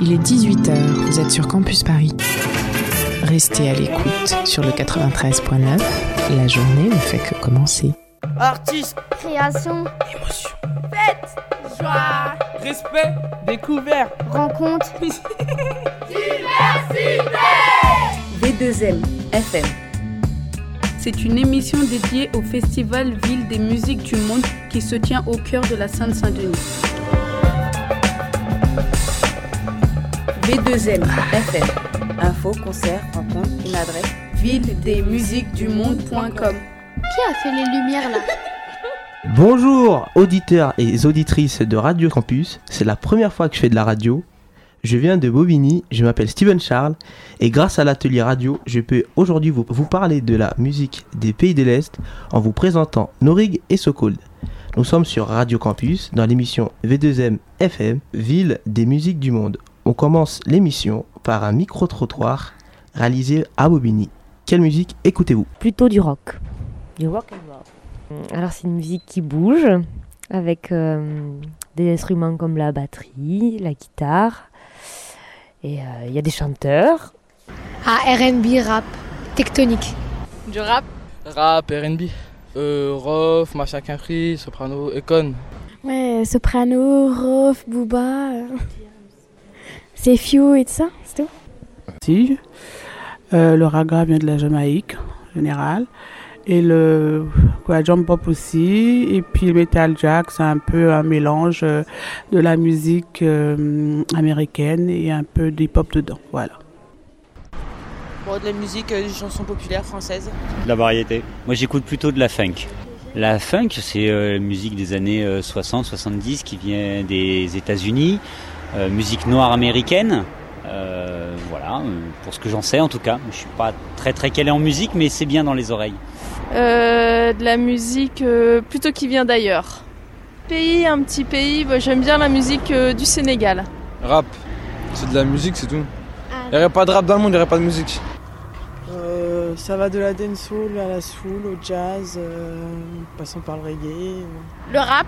Il est 18h, vous êtes sur Campus Paris. Restez à l'écoute sur le 93.9. La journée ne fait que commencer. Artiste, Création, émotion, fête, joie, respect, découvert. rencontre. V2M FM. C'est une émission dédiée au Festival Ville des musiques du monde qui se tient au cœur de la Seine-Saint-Denis. V2M FM. Info, concert, rencontre, une adresse. Ville-des-musiques-du-monde.com Qui a fait les lumières là Bonjour auditeurs et auditrices de Radio Campus, c'est la première fois que je fais de la radio. Je viens de Bobigny, je m'appelle Steven Charles et grâce à l'atelier radio, je peux aujourd'hui vous, vous parler de la musique des pays de l'Est en vous présentant Norig et Sokold. Nous sommes sur Radio Campus dans l'émission V2M FM, Ville des musiques du monde. On commence l'émission par un micro-trottoir réalisé à Bobigny. Quelle musique écoutez-vous? Plutôt du rock. Du rock and roll. Alors c'est une musique qui bouge avec euh, des instruments comme la batterie, la guitare. Et euh, il y a des chanteurs. Ah, RB, rap, tectonique. Du rap? Rap, RB. Euh, Rof, Macha Quinfri, Soprano, Econ. Ouais, soprano, rof, booba. C'est few et tout ça, c'est tout? Si. Euh, le raga vient de la Jamaïque, en général. Et le quoi, jump pop aussi. Et puis le metal jack, c'est un peu un mélange euh, de la musique euh, américaine et un peu d'hip-hop dedans. Voilà. Bon, de la musique, des chansons populaires françaises. De la variété. Moi j'écoute plutôt de la funk. La funk, c'est euh, la musique des années 60-70 qui vient des États-Unis, musique noire américaine. Euh, voilà, euh, pour ce que j'en sais en tout cas. Je suis pas très très calé en musique, mais c'est bien dans les oreilles. Euh, de la musique euh, plutôt qui vient d'ailleurs. Pays, un petit pays, bah, j'aime bien la musique euh, du Sénégal. Rap. C'est de la musique, c'est tout. Il n'y aurait pas de rap dans le monde, il n'y aurait pas de musique. Euh, ça va de la dancehall à la soul, au jazz, euh, passant par le reggae. Le rap,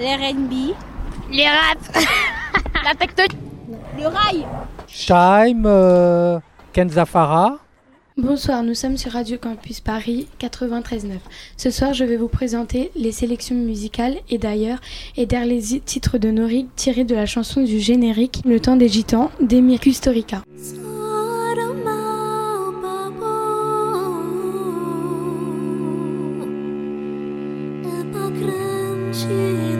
l'RB, les rap, la tectonique, le rail. Shaim, euh, Kenzafara. Bonsoir, nous sommes sur Radio Campus Paris 93.9. Ce soir, je vais vous présenter les sélections musicales et d'ailleurs, et derrière les titres de Norig tirés de la chanson du générique Le temps des gitans d'Emir Kusturica. Ora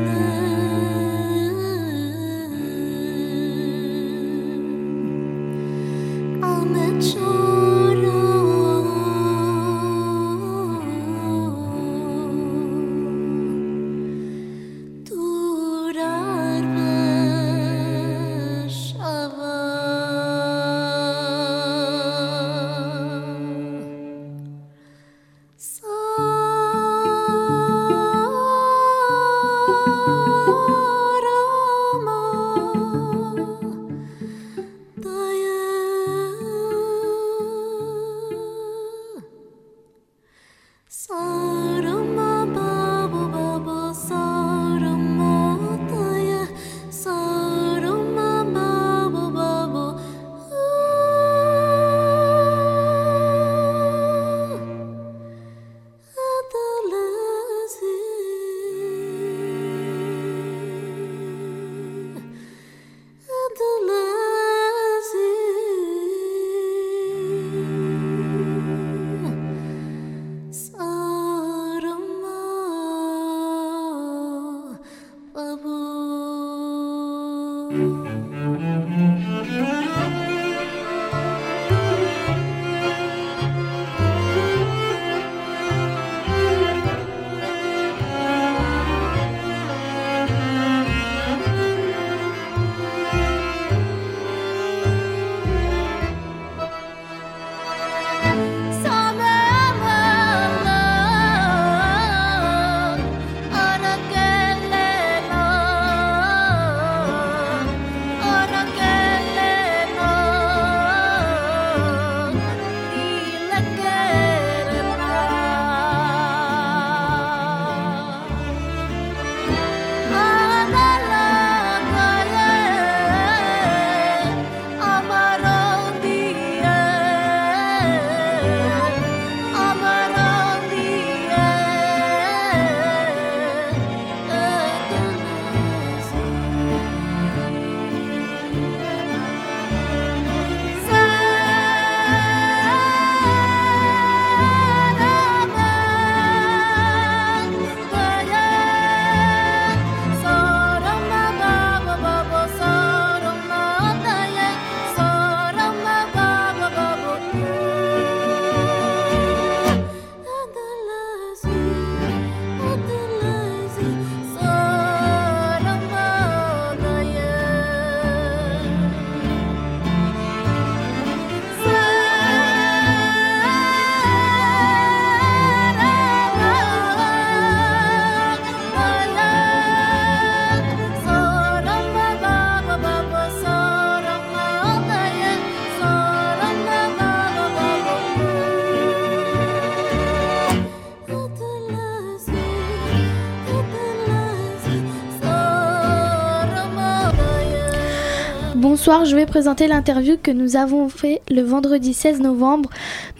Je vais présenter l'interview que nous avons fait le vendredi 16 novembre.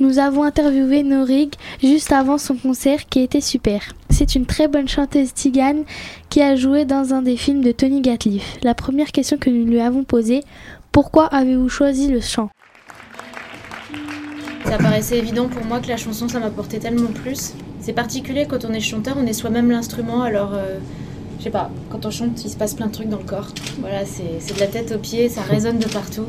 Nous avons interviewé Norig juste avant son concert qui était super. C'est une très bonne chanteuse tigane qui a joué dans un des films de Tony Gatliff. La première question que nous lui avons posée, pourquoi avez-vous choisi le chant? Ça paraissait évident pour moi que la chanson ça m'apportait tellement plus. C'est particulier quand on est chanteur, on est soi-même l'instrument alors... euh, je sais pas, quand on chante, il se passe plein de trucs dans le corps. Voilà, c'est de la tête aux pieds, ça résonne de partout.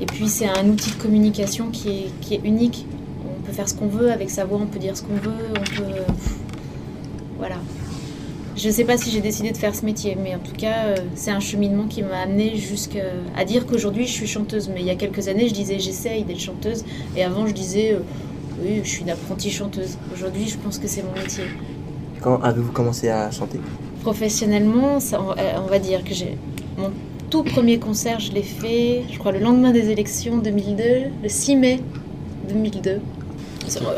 Et puis c'est un outil de communication qui est, qui est unique. On peut faire ce qu'on veut avec sa voix, on peut dire ce qu'on veut, on peut. Voilà. Je sais pas si j'ai décidé de faire ce métier, mais en tout cas, euh, c'est un cheminement qui m'a amené jusqu'à dire qu'aujourd'hui je suis chanteuse. Mais il y a quelques années, je disais j'essaye d'être chanteuse, et avant je disais euh, oui, je suis une apprentie chanteuse. Aujourd'hui, je pense que c'est mon métier. Quand avez-vous commencé à chanter? Professionnellement, ça, on, euh, on va dire que j'ai mon tout premier concert, je l'ai fait, je crois, le lendemain des élections 2002, le 6 mai 2002.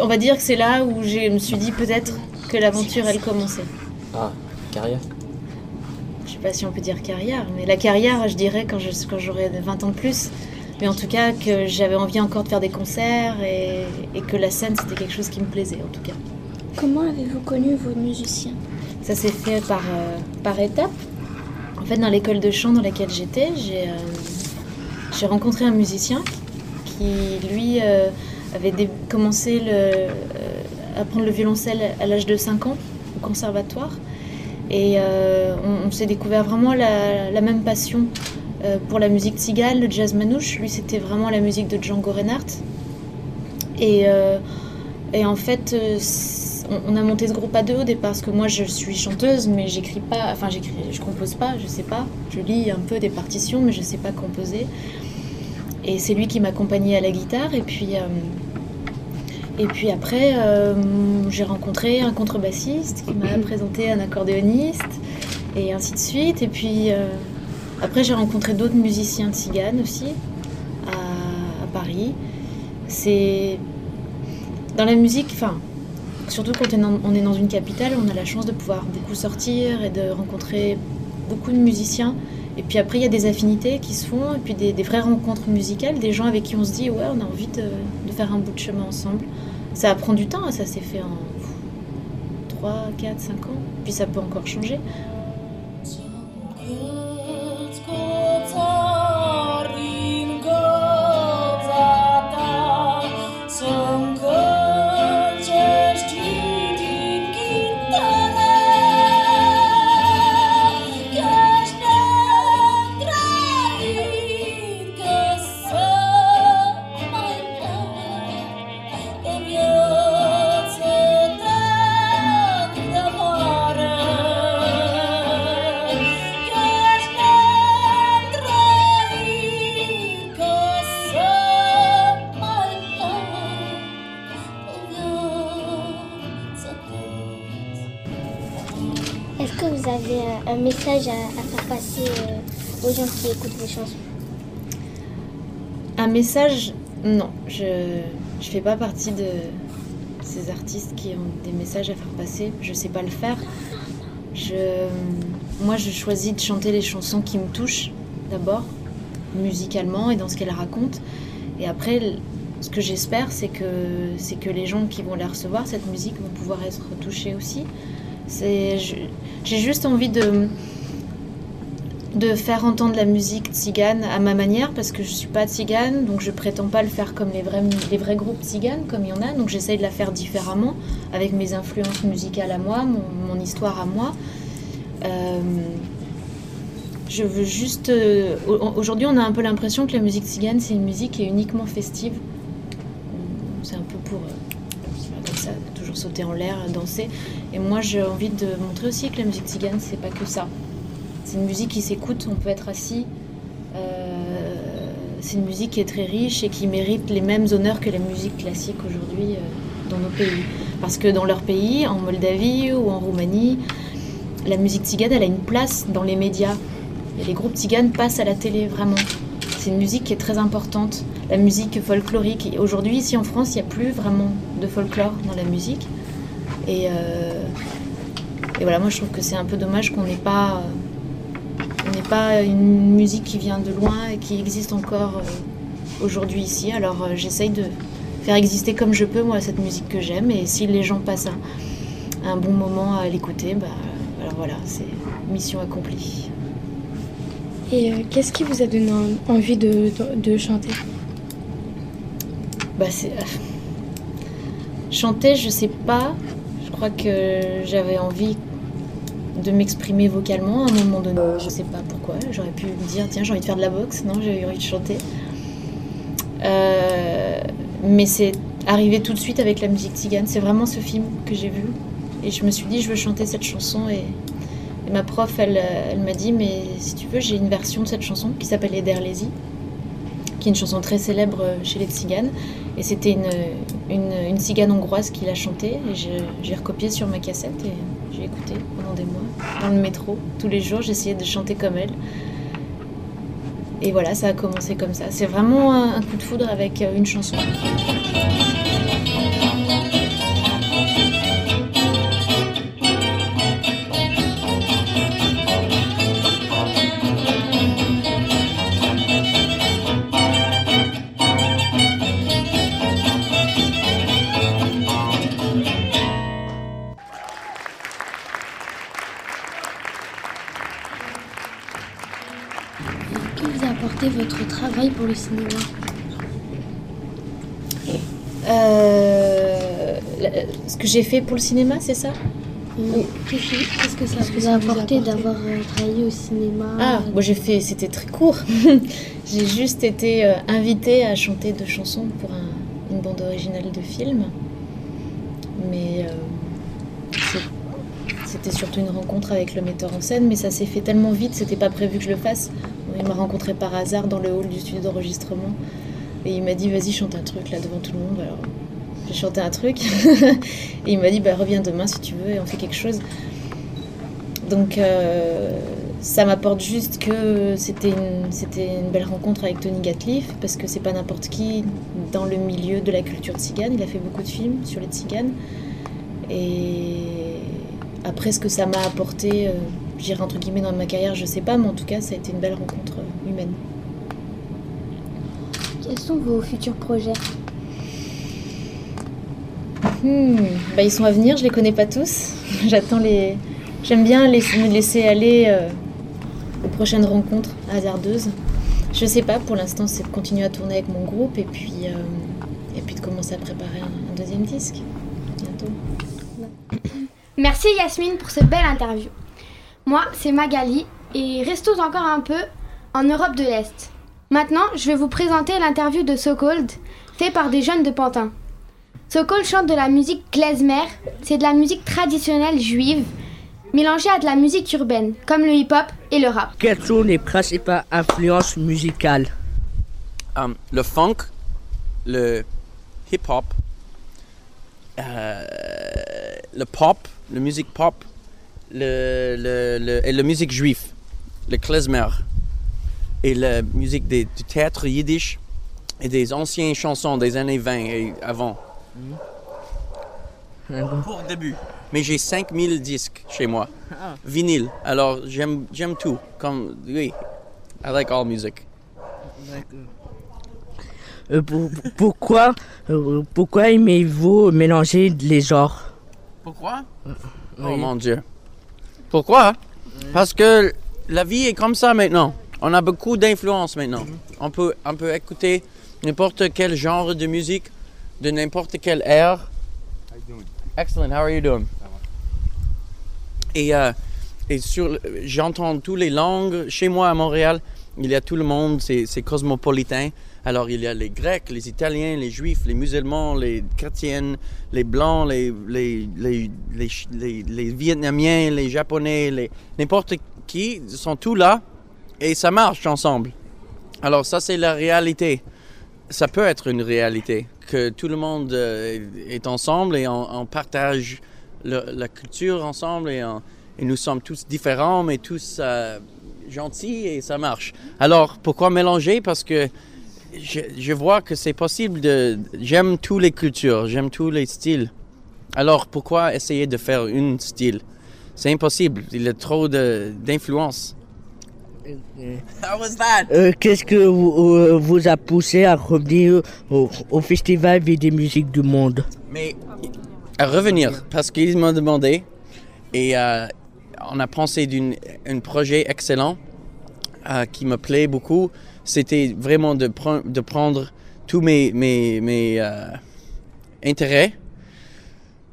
On va dire que c'est là où je me suis dit peut-être que l'aventure elle commençait. Ah, carrière? Je sais pas si on peut dire carrière, mais la carrière, je dirais quand j'aurai 20 ans de plus. Mais en tout cas, que j'avais envie encore de faire des concerts et, et que la scène c'était quelque chose qui me plaisait en tout cas. Comment avez-vous connu vos musiciens? Ça s'est fait par, euh, par étapes. En fait, dans l'école de chant dans laquelle j'étais, j'ai euh, rencontré un musicien qui, lui, euh, avait commencé euh, à prendre le violoncelle à l'âge de 5 ans au conservatoire. Et on, s'est découvert vraiment la, même passion pour la musique tzigane, le jazz manouche. Lui, c'était vraiment la musique de Django Reinhardt. Et, et en fait, on, on a monté ce groupe à deux au départ parce que moi je suis chanteuse, mais j'écris pas, enfin j'écris, je compose pas, je sais pas. Je lis un peu des partitions, mais je sais pas composer. Et c'est lui qui m'accompagnait à la guitare. Et puis, euh, et puis après, euh, j'ai rencontré un contrebassiste qui m'a présenté un accordéoniste, et ainsi de suite. Et puis euh, après, j'ai rencontré d'autres musiciens tziganes aussi à, à Paris. C'est dans la musique, enfin, surtout quand on est dans- une capitale, on a la chance de pouvoir beaucoup sortir et de rencontrer beaucoup de musiciens. Et puis après, il y a des affinités qui se font, et puis des, des vraies rencontres musicales, des gens avec qui on se dit, ouais, on a envie de, de faire un bout de chemin ensemble. Ça prend du temps, hein, ça s'est fait en 3, 4, 5 ans, puis ça peut encore changer. Qui écoutent chansons Un message, non, je je fais pas partie de ces artistes qui ont des messages à faire passer. Je sais pas le faire. Je, moi, je choisis de chanter les chansons qui me touchent d'abord, musicalement et dans ce qu'elles racontent. Et après, ce que j'espère, c'est que c'est que les gens qui vont la recevoir cette musique vont pouvoir être touchés aussi. C'est, j'ai juste envie de de faire entendre la musique tzigane à ma manière parce que je suis pas tzigane donc je prétends pas le faire comme les vrais, les vrais groupes tziganes comme il y en a donc j'essaye de la faire différemment avec mes influences musicales à moi, mon, histoire à moi. Euh, je veux juste. euh, au- Aujourd'hui, on a un peu l'impression que la musique tzigane, c'est une musique qui est uniquement festive. C'est un peu pour. euh, ça, toujours sauter en l'air, danser. Et moi, j'ai envie de montrer aussi que la musique tzigane, c'est pas que ça. C'est une musique qui s'écoute, on peut être assis. Euh, c'est une musique qui est très riche et qui mérite les mêmes honneurs que la musique classique aujourd'hui euh, dans nos pays. Parce que dans leur pays, en Moldavie ou en Roumanie, la musique tzigane, elle a une place dans les médias. Les groupes tziganes passent à la télé, vraiment. C'est une musique qui est très importante. La musique folklorique. Aujourd'hui, ici en France, il n'y a plus vraiment de folklore dans la musique. Et, euh, voilà, moi je trouve que c'est un peu dommage qu'on n'ait pas, pas une musique qui vient de loin et qui existe encore euh, aujourd'hui ici. Alors euh, j'essaye de faire exister comme je peux moi cette musique que j'aime et si les gens passent un, un bon moment à l'écouter, bah, alors voilà, c'est mission accomplie. Et euh, qu'est-ce qui vous a donné en- envie de, de- de chanter? Bah c'est euh, chanter, je sais pas. Je crois que j'avais envie de m'exprimer vocalement à un moment donné. Je sais pas pourquoi. J'aurais pu me dire tiens j'ai envie de faire de la boxe. Non, j'ai envie de chanter. Euh, mais c'est arrivé tout de suite avec la musique tzigane. C'est vraiment ce film que j'ai vu et je me suis dit je veux chanter cette chanson et, ma prof elle, euh, elle m'a dit mais si tu veux j'ai une version de cette chanson qui s'appelle Eder Lezi qui est une chanson très célèbre euh, chez les tziganes. Et c'était une, une, tzigane hongroise qui l'a chantée. Et j'ai- recopié sur ma cassette et j'ai écouté pendant des mois. Dans le métro, tous les jours, j'essayais de chanter comme elle. Et voilà, ça a commencé comme ça. C'est vraiment un, coup de foudre avec euh, une chanson. Que vous a apporté votre travail pour le cinéma Euh, ce que j'ai fait pour le cinéma, c'est ça Euh, Qu'est-ce que- qu'est-ce que ça vous a apporté d'avoir euh, travaillé au cinéma Ah, moi j'ai fait, c'était très court. j'ai juste été euh, invitée à chanter deux chansons pour un- une bande originale de film. Mais euh, c'était surtout une rencontre avec le metteur en scène, mais ça s'est fait tellement vite, c'était pas prévu que je le fasse. Il m'a rencontré par hasard dans le hall du studio d'enregistrement et il m'a dit vas-y chante un truc là devant tout le monde. Alors j'ai chanté un truc et il m'a dit bah reviens demain si tu veux et on fait quelque chose. Donc euh, ça m'apporte juste que c'était une, une belle rencontre avec Tony Gatliff parce que c'est pas n'importe qui dans le milieu de la culture tzigane. Il a fait beaucoup de films sur les tziganes. Et après ce que ça m'a apporté, euh, je dirais entre guillemets dans ma carrière, je sais pas, mais en tout cas ça a été une belle rencontre Quels sont vos futurs projets Hmm, bah, ils sont à venir, je les connais pas tous. J'attends les. J'aime bien les- me laisser aller euh, aux prochaines rencontres hasardeuses. Je sais pas, pour l'instant, c'est de continuer à tourner avec mon groupe et puis, euh, et puis de commencer à préparer un, un deuxième disque. Bientôt. Merci Yasmine pour cette belle interview. Moi, c'est Magali et restons encore un peu en Europe de l'Est. Maintenant, je vais vous présenter l'interview de Sokold, fait par des jeunes de Pantin. Sokold chante de la musique klezmer, c'est de la musique traditionnelle juive, mélangée à de la musique urbaine, comme le hip-hop et le rap. Quelles sont les principales influences musicales? Um, le funk, le hip-hop, euh, le pop, la musique pop, le, le, le- et la musique juive, le klezmer, et la musique des, du théâtre yiddish et des anciennes chansons des années 20 et avant. Pour le début. Mais j'ai 5000 disques chez moi, Ah. vinyle. Alors j'aime j'aime tout. Comme, oui, I like all music. Euh, pour- pour- pourquoi, euh, pourquoi aimez-vous mélanger les genres? Pourquoi? Oh Oui. mon Dieu. Pourquoi? Parce que la vie est comme ça maintenant. On a beaucoup d'influence maintenant. On, peut, on peut écouter n'importe quel genre de musique, de n'importe quelle ère. Excellent, how are you doing? Et, euh, et sur, j'entends toutes les langues. Chez moi à Montréal, il y a tout le monde, c'est, cosmopolitain. Alors il y a les Grecs, les Italiens, les Juifs, les musulmans, les chrétiennes, les Blancs, les, les, les, les, Vietnamiens, les Japonais, les, n'importe qui, sont tous là et ça marche ensemble. Alors ça c'est la réalité. Ça peut être une réalité que tout le monde euh, est ensemble et on, partage la culture ensemble et, nous sommes tous différents mais tous euh, gentils et ça marche. Alors pourquoi mélanger? Parce que je, vois que c'est possible de... J'aime toutes les cultures, j'aime tous les styles. Alors pourquoi essayer de faire un style? C'est impossible, il y a trop d'influence. How was that? Euh, Qu'est-ce que vous, euh, vous a poussé à revenir au, au Festival des musiques du monde? Mais à revenir, parce qu'ils m'ont demandé, et euh, on a pensé d'un projet excellent euh, qui me plaît beaucoup. C'était vraiment de, pre- de prendre tous mes, mes, mes euh, intérêts,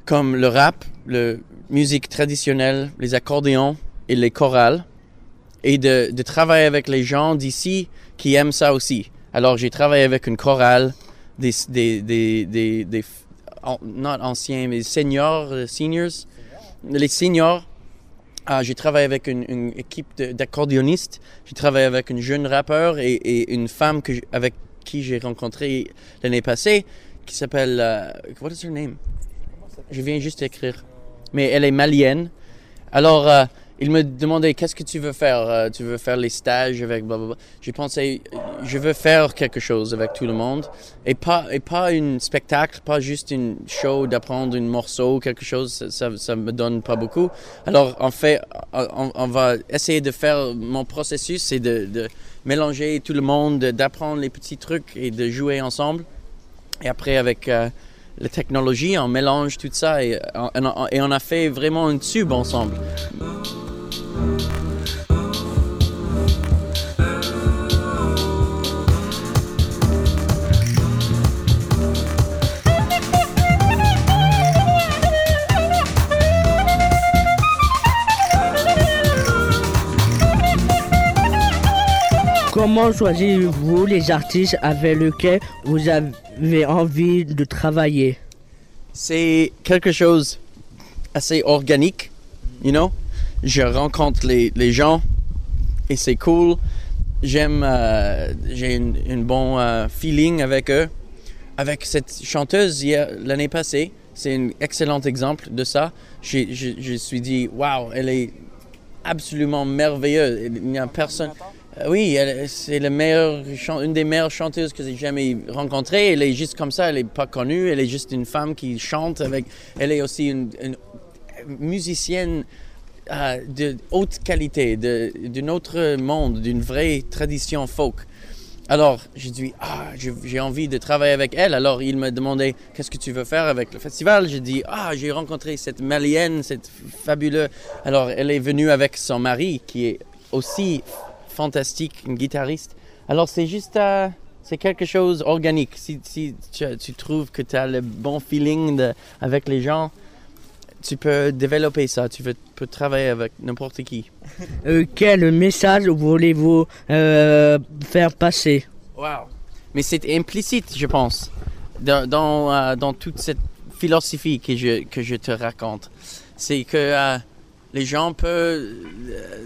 comme le rap, la musique traditionnelle, les accordéons et les chorales, et de, de travailler avec les gens d'ici qui aiment ça aussi. Alors j'ai travaillé avec une chorale, des, des, des, des, des not anciens, mais seniors, euh, seniors, les seniors. Ah, j'ai travaillé avec une, une équipe d'accordéonistes. J'ai travaillé avec une jeune rappeur et, et une femme que avec qui j'ai rencontré l'année passée qui s'appelle. euh, what is her name? Je viens juste d'écrire. Mais elle est malienne. Alors, euh, il me demandait qu'est-ce que tu veux faire Euh, Tu veux faire les stages avec blablabla. J'ai pensé, je veux faire quelque chose avec tout le monde et pas et pas un spectacle, pas juste une show d'apprendre un morceau, quelque chose. Ça, ça, me donne pas beaucoup. Alors, en fait, on, va essayer de faire mon processus, c'est de, mélanger tout le monde, de- d'apprendre les petits trucs et de jouer ensemble. Et après, avec euh, la technologie, on mélange tout ça et, on- on- et on a fait vraiment un tube ensemble. Comment choisissez-vous les artistes avec lesquels vous avez envie de travailler? C'est quelque chose assez organique, you know? Je rencontre les, les gens et c'est cool. J'aime, euh, j'ai une, bon euh, feeling avec eux. Avec cette chanteuse l'année passée, c'est un excellent exemple de ça. Je je me suis dit, waouh, elle est absolument merveilleuse. Il n'y a personne. Euh, Oui, c'est la meilleure, une des meilleures chanteuses que j'ai jamais rencontrées. Elle est juste comme ça, elle n'est pas connue. Elle est juste une femme qui chante avec. Elle est aussi une musicienne euh, de haute qualité, d'un autre monde, d'une vraie tradition folk. Alors, j'ai dit, ah, j'ai envie de travailler avec elle. Alors, il me demandait, qu'est-ce que tu veux faire avec le festival? J'ai dit, ah, j'ai rencontré cette malienne, cette fabuleuse. Alors, elle est venue avec son mari, qui est aussi fantastique, une guitariste. Alors, c'est juste, euh, c'est quelque chose organique. Si, si tu, trouves que tu as le bon feeling avec les gens, tu peux développer ça. Tu veux- peux travailler avec n'importe qui. Euh, Quel message voulez-vous euh, faire passer? Wow. Mais c'est implicite, je pense, dans, dans, euh, dans toute cette philosophie que je, que je te raconte. C'est que euh, les gens peuvent euh,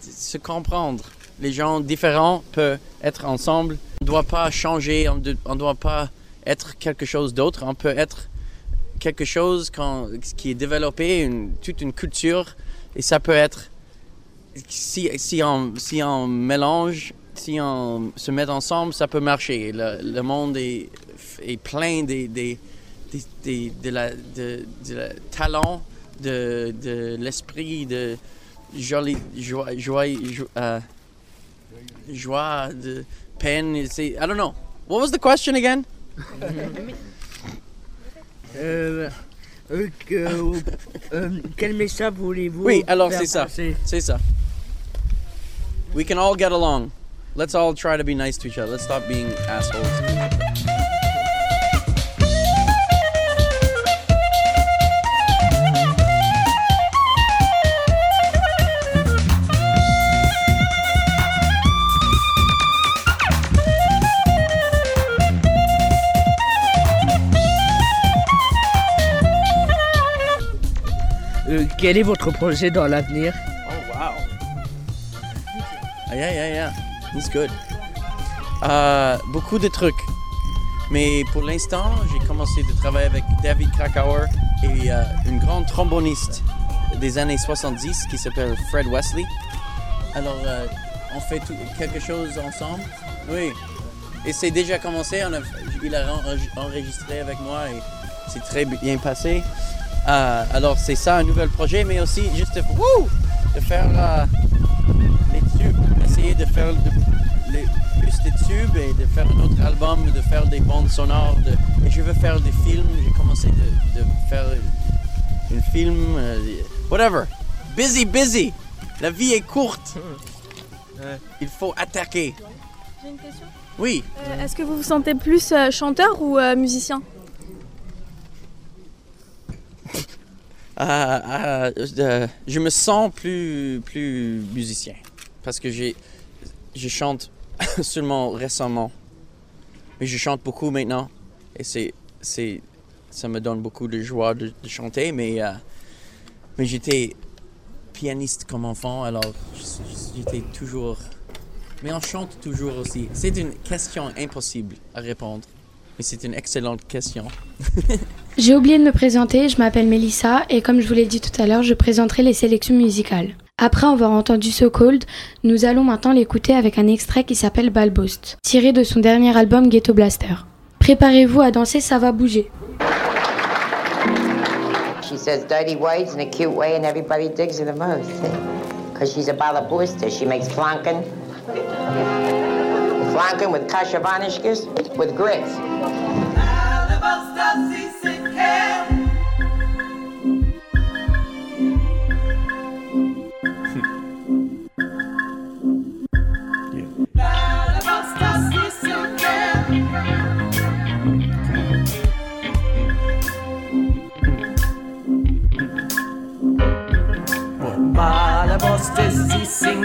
se comprendre. Les gens différents peuvent être ensemble. On ne doit pas changer, on ne doit pas être quelque chose d'autre. On peut être quelque chose quand- qui est développé, une- toute une culture. Et ça peut être si, si, on, si on mélange, si on se met ensemble, ça peut marcher. Le, le monde est, est plein des, des, des- des- de, la, de, de la talent, de, de l'esprit, de jolie joie, joie, jo- euh, joie, de peine. C'est, I don't know. What was the question again? Euh, euh, que- euh, euh, Quel message voulez-vous Oui, alors c'est ça. C'est ça. We can all get along. Let's all try to be nice to each other. Let's stop being assholes. Quel est votre projet dans l'avenir? Oh wow. Ah, yeah, yeah, yeah. He's good. Euh, beaucoup de trucs. Mais pour l'instant, j'ai commencé de travailler avec David Krakauer et euh, une grande tromboniste des années 70 qui s'appelle Fred Wesley. Alors, euh, on fait quelque chose ensemble. Oui. Et c'est déjà commencé. On a- il a en- enregistré avec moi et c'est très bien passé. Euh, alors, c'est ça un nouvel projet, mais aussi juste de, wouh, de faire euh, les tubes, essayer faire de- les plus de tubes et de faire un autre album, de faire des bandes sonores. de- et je veux faire des films. J'ai commencé de, de faire un film. euh, whatever. Busy, busy. La vie est courte. Il faut attaquer. J'ai une question. Oui. Euh, Est-ce que vous vous sentez plus euh, chanteur ou euh, musicien Ah, ah, je me sens plus, plus musicien parce que je chante seulement récemment, mais je chante beaucoup maintenant et c'est, c'est, ça me donne beaucoup de joie de, chanter, mais, euh, mais j'étais pianiste comme enfant, alors j'étais toujours, mais on chante toujours aussi. C'est une question impossible à répondre, mais c'est une excellente question. J'ai oublié de me présenter, je m'appelle Mélissa et comme je vous l'ai dit tout à l'heure, je présenterai les sélections musicales. Après avoir entendu So Cold, nous allons maintenant l'écouter avec un extrait qui s'appelle Balboast, tiré de son dernier album Ghetto Blaster. Préparez-vous à danser, ça va bouger. She says dirty words in a cute way, and everybody digs her the most. Because she's a booster. She makes flanken. flanken with kashavanishkas with grits.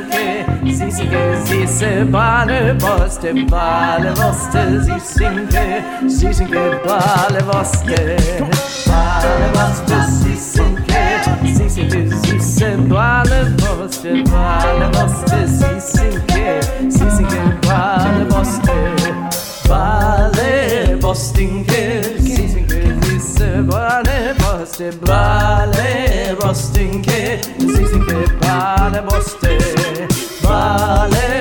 Yeah süßige, süße Balle, Boste, Balle, Boste, süßige, süßige Balle, Boste, Balle, Boste, süßige, süßige, süße Balle, Boste, Balle, Boste, süßige, süßige Balle, Boste, Balle, Bostinke, süßige, süße Balle, Boste, Balle, Bostinke, boste Balle, Boste, sale.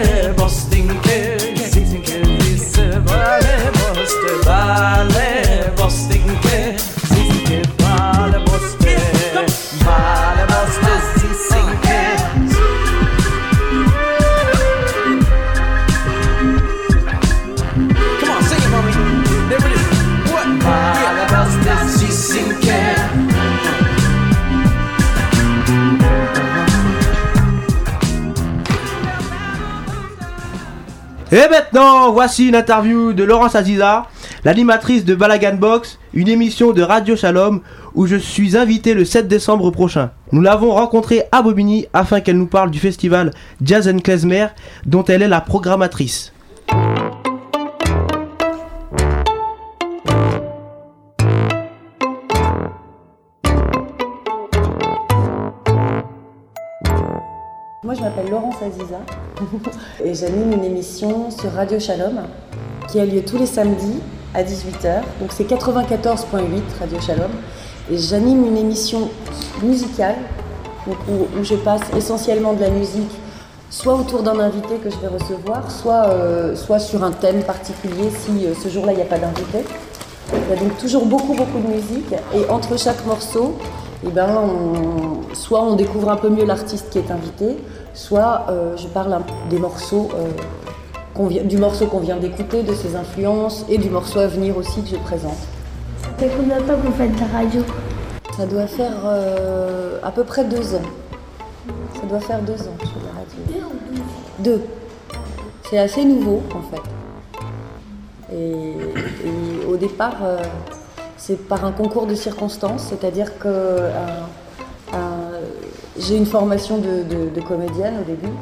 Voici une interview de Laurence Aziza, l'animatrice de Balagan Box, une émission de Radio Shalom où je suis invité le 7 décembre prochain. Nous l'avons rencontrée à Bobigny afin qu'elle nous parle du festival Jazz and Klezmer dont elle est la programmatrice. Moi, je m'appelle Laurence Aziza et j'anime une émission sur Radio Shalom qui a lieu tous les samedis à 18h. Donc, c'est 94.8 Radio Shalom. Et j'anime une émission musicale où, je passe essentiellement de la musique, soit autour d'un invité que je vais recevoir, soit, euh, soit sur un thème particulier si euh, ce jour-là il n'y a pas d'invité. Il y a donc toujours beaucoup, beaucoup de musique. Et entre chaque morceau, eh ben, soit on découvre un peu mieux l'artiste qui est invité, soit euh, je parle des morceaux, euh, du morceau qu'on vient d'écouter, de ses influences et du morceau à venir aussi que je présente. Ça fait combien de temps que vous faites de la radio? Ça doit faire euh, à peu près deux ans. Ça doit faire deux ans que je fais de la radio. Deux. C'est assez nouveau en fait. Et, et au départ, c'est par un concours de circonstances, c'est-à-dire que j'ai une formation de, comédienne au début,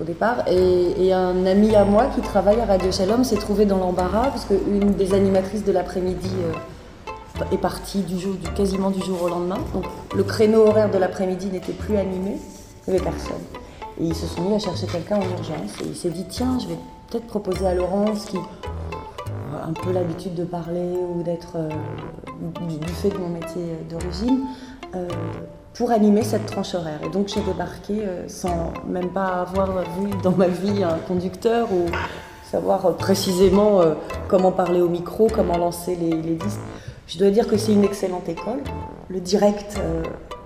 au départ, et, un ami à moi qui travaille à Radio Shalom s'est trouvé dans l'embarras parce qu'une des animatrices de l'après-midi euh, est partie du jour, quasiment du jour au lendemain. Donc le créneau horaire de l'après-midi n'était plus animé, il n'y avait personne. Et ils se sont mis à chercher quelqu'un en urgence. Et il s'est dit, tiens, je vais peut-être proposer à Laurence, qui a un peu l'habitude de parler ou d'être, euh, du, du fait de mon métier d'origine, euh, pour animer cette tranche horaire. Et donc j'ai débarqué euh, sans même pas avoir vu dans ma vie un conducteur ou savoir euh, précisément euh, comment parler au micro, comment lancer les, disques. Je dois dire que c'est une excellente école. Le direct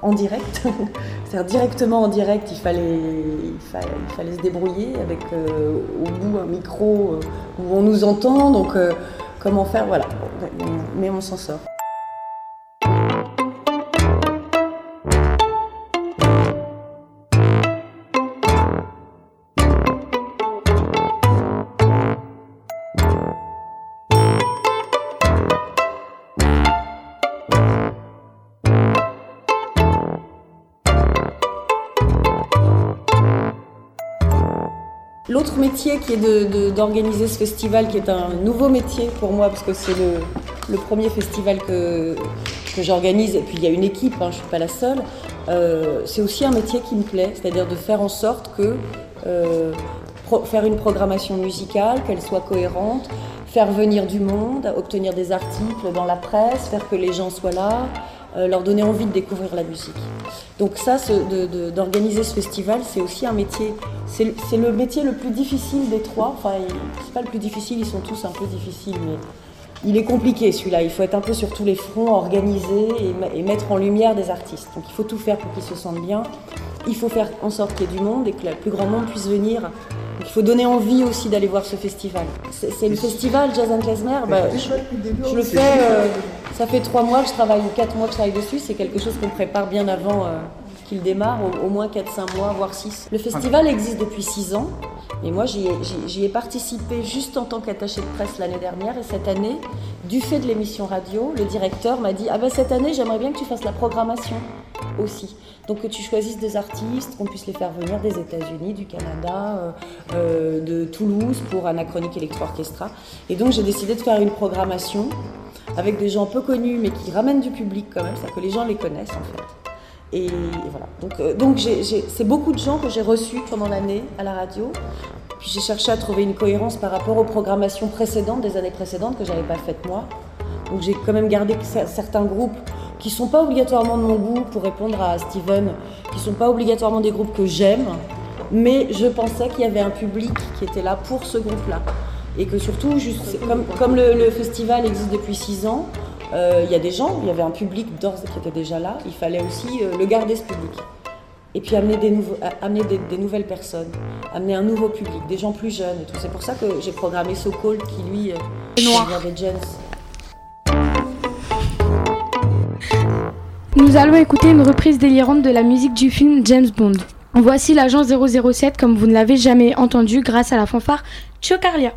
en direct, c'est-à-dire directement en direct, il fallait, il fallait, se débrouiller avec au bout un micro où on nous entend. Donc comment faire? Voilà, mais on s'en sort. L'autre métier qui est d'organiser ce festival, qui est un nouveau métier pour moi, parce que c'est le, premier festival que, j'organise, et puis il y a une équipe, hein, je ne suis pas la seule, euh, c'est aussi un métier qui me plaît, c'est-à-dire de faire en sorte que euh, faire une programmation musicale, qu'elle soit cohérente, faire venir du monde, obtenir des articles dans la presse, faire que les gens soient là, leur donner envie de découvrir la musique. Donc ça, d'organiser ce festival, c'est aussi un métier, c'est le- métier le plus difficile des trois. Enfin, c'est pas le plus difficile, ils sont tous un peu difficiles, mais il est compliqué celui-là. Il faut être un peu sur tous les fronts, organiser et, mettre en lumière des artistes. Donc il faut tout faire pour qu'ils se sentent bien. Il faut faire en sorte qu'il y ait du monde et que le plus grand nombre puisse venir. Donc, il faut donner envie aussi d'aller voir ce festival. C'est c'est le festival Jazz and Klezmer. bah, je, je le fais. euh, ça fait trois mois que je travaille ou quatre mois que je travaille dessus. C'est quelque chose qu'on prépare bien avant euh, qu'il démarre, au, au moins 4-5 mois, voire 6. Le festival existe depuis 6 ans. Et moi, j'y ai, participé juste en tant qu'attaché de presse l'année dernière. Et cette année, du fait de l'émission radio, le directeur m'a dit Ah ben cette année, j'aimerais bien que tu fasses la programmation aussi. Donc que tu choisisses des artistes, qu'on puisse les faire venir des États-Unis, du Canada, euh, euh, de Toulouse pour Anachronique Electro Orchestra. Et donc j'ai décidé de faire une programmation avec des gens peu connus mais qui ramènent du public quand même, c'est-à-dire que les gens les connaissent en fait. Et voilà. Donc, euh, c'est beaucoup de gens que j'ai reçus pendant l'année à la radio. Puis j'ai cherché à trouver une cohérence par rapport aux programmations précédentes, des années précédentes, que j'avais pas faites moi. Donc j'ai quand même gardé cer- certains groupes qui sont pas obligatoirement de mon goût pour répondre à Steven, qui sont pas obligatoirement des groupes que j'aime, mais je pensais qu'il y avait un public qui était là pour ce groupe-là. Et que surtout, comme, le, le festival existe depuis six ans, euh, il y a des gens, il y avait un public d'ores qui était déjà là, il fallait aussi euh, le garder ce public. Et puis amener, des, nouveaux, amener des, des nouvelles personnes, amener un nouveau public, des gens plus jeunes et tout. C'est pour ça que j'ai programmé So Cold qui lui euh, Noir. des. Nous allons écouter une reprise délirante de la musique du film James Bond. Voici l'agent 007 comme vous ne l'avez jamais entendu grâce à la fanfare Chocarlia.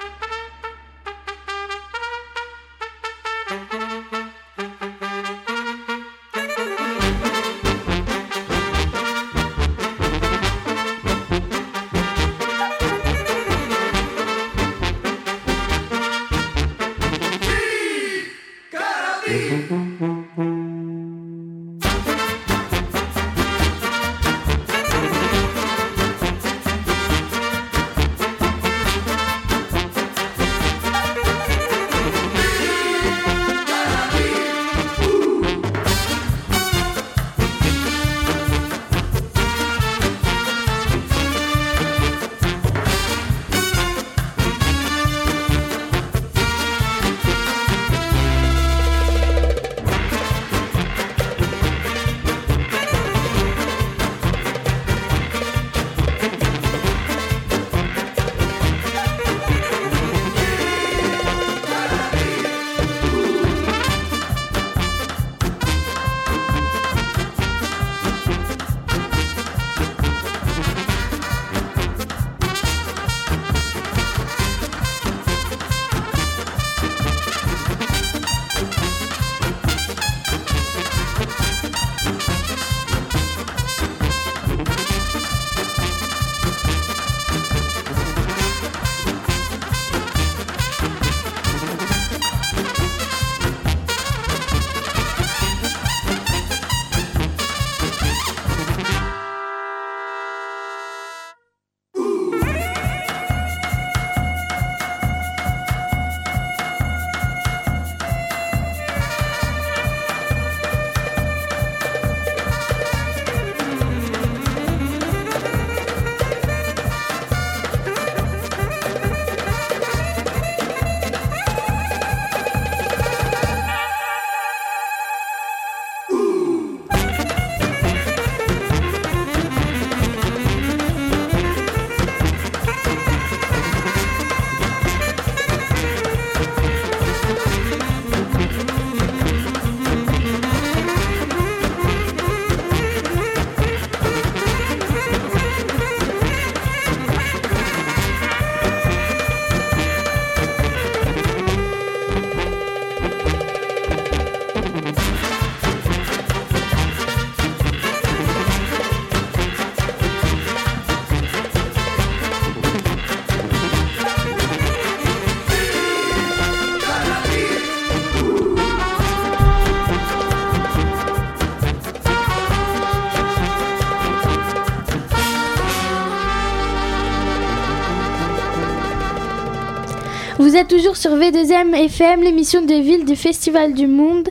Sur V2M FM, l'émission de ville du Festival du Monde,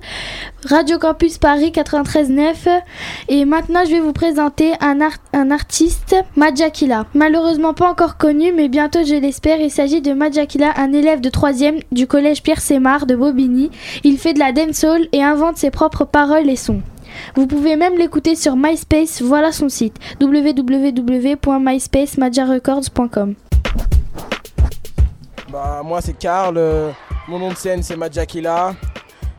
Radio Campus Paris 93.9. Et maintenant, je vais vous présenter un, ar- un artiste, Madjakila. Malheureusement pas encore connu, mais bientôt, je l'espère. Il s'agit de Madjakila, un élève de 3e du collège Pierre Sémar de Bobigny. Il fait de la dancehall et invente ses propres paroles et sons. Vous pouvez même l'écouter sur MySpace, voilà son site www.myspacemadjarecords.com. Bah, moi c'est Karl, euh, mon nom de scène c'est Madjakila.